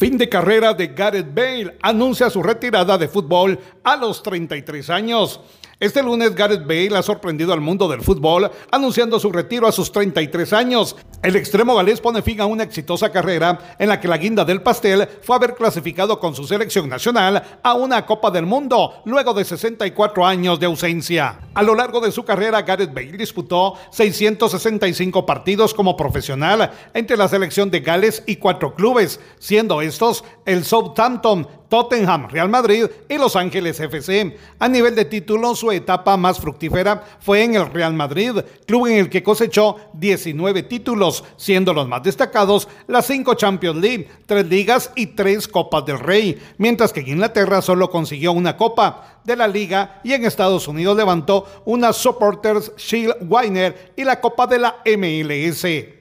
Fin de carrera de Gareth Bale anuncia su retirada de fútbol a los 33 años. Este lunes Gareth Bale ha sorprendido al mundo del fútbol anunciando su retiro a sus 33 años. El extremo galés pone fin a una exitosa carrera en la que la guinda del pastel fue haber clasificado con su selección nacional a una Copa del Mundo luego de 64 años de ausencia. A lo largo de su carrera, Gareth Bale disputó 665 partidos como profesional entre la selección de Gales y cuatro clubes, siendo estos el Southampton, Tottenham, Real Madrid y Los Ángeles FC. A nivel de títulos, su etapa más fructífera fue en el Real Madrid, club en el que cosechó 19 títulos, siendo los más destacados las 5 Champions League, 3 ligas y 3 Copas del Rey, mientras que en Inglaterra solo consiguió una copa de la liga y en Estados Unidos levantó una Supporters Shield Winer y la Copa de la MLS.